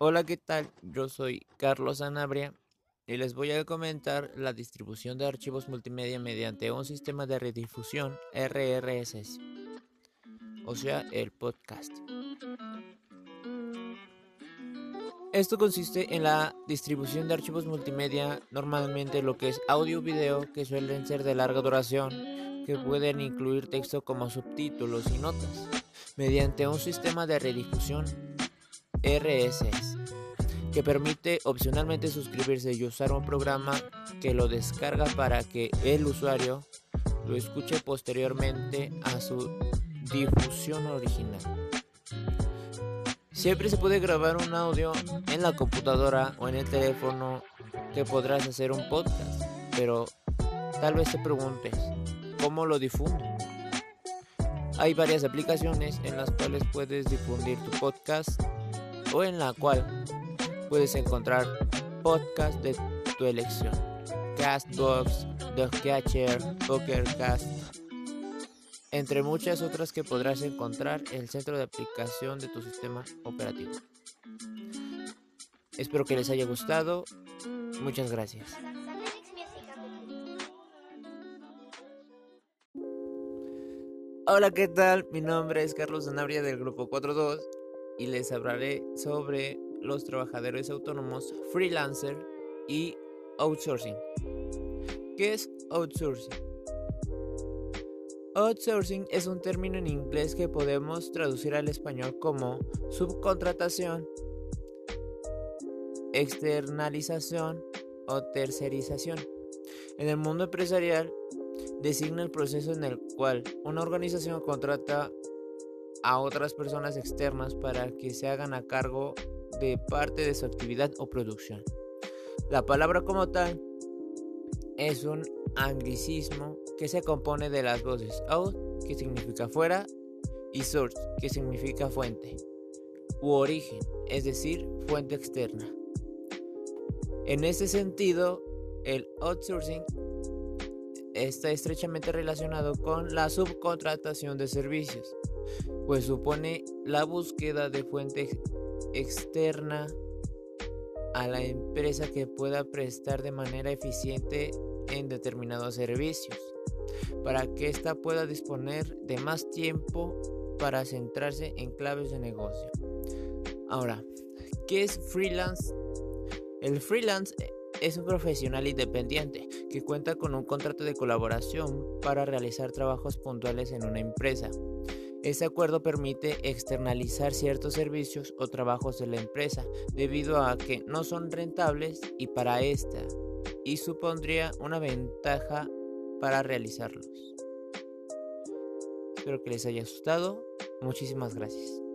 Hola, ¿qué tal? Yo soy Carlos Anabria y les voy a comentar la distribución de archivos multimedia mediante un sistema de redifusión RRSS, o sea, el podcast. Esto consiste en la distribución de archivos multimedia, normalmente lo que es audio video, que suelen ser de larga duración, que pueden incluir texto como subtítulos y notas, mediante un sistema de redifusión RSS, que permite opcionalmente suscribirse y usar un programa que lo descarga para que el usuario lo escuche posteriormente a su difusión original. Siempre se puede grabar un audio en la computadora o en el teléfono que podrás hacer un podcast, pero tal vez te preguntes, ¿cómo lo difundo? Hay varias aplicaciones en las cuales puedes difundir tu podcast o en la cual puedes encontrar podcasts de tu elección. Castbox, Dogcatcher, Pokercast, entre muchas otras que podrás encontrar en el centro de aplicación de tu sistema operativo. Espero que les haya gustado. Muchas gracias. Hola, ¿qué tal? Mi nombre es Carlos Zanabria del Grupo 42 y les hablaré sobre los trabajadores autónomos, freelancer y outsourcing. ¿Qué es outsourcing? Outsourcing es un término en inglés que podemos traducir al español como subcontratación, externalización o tercerización. En el mundo empresarial, designa el proceso en el cual una organización contrata a otras personas externas para que se hagan a cargo de parte de su actividad o producción. La palabra como tal es un anglicismo que se compone de las voces out, que significa fuera, y source, que significa fuente, u origen, es decir, fuente externa. En este sentido, el outsourcing está estrechamente relacionado con la subcontratación de servicios, pues supone la búsqueda de fuente externa a la empresa que pueda prestar de manera eficiente en determinados servicios, para que ésta pueda disponer de más tiempo para centrarse en claves de negocio. Ahora, ¿qué es freelance? El freelance es un profesional independiente que cuenta con un contrato de colaboración para realizar trabajos puntuales en una empresa. Este acuerdo permite externalizar ciertos servicios o trabajos de la empresa debido a que no son rentables y para esta y supondría una ventaja para realizarlos. Espero que les haya gustado. Muchísimas gracias.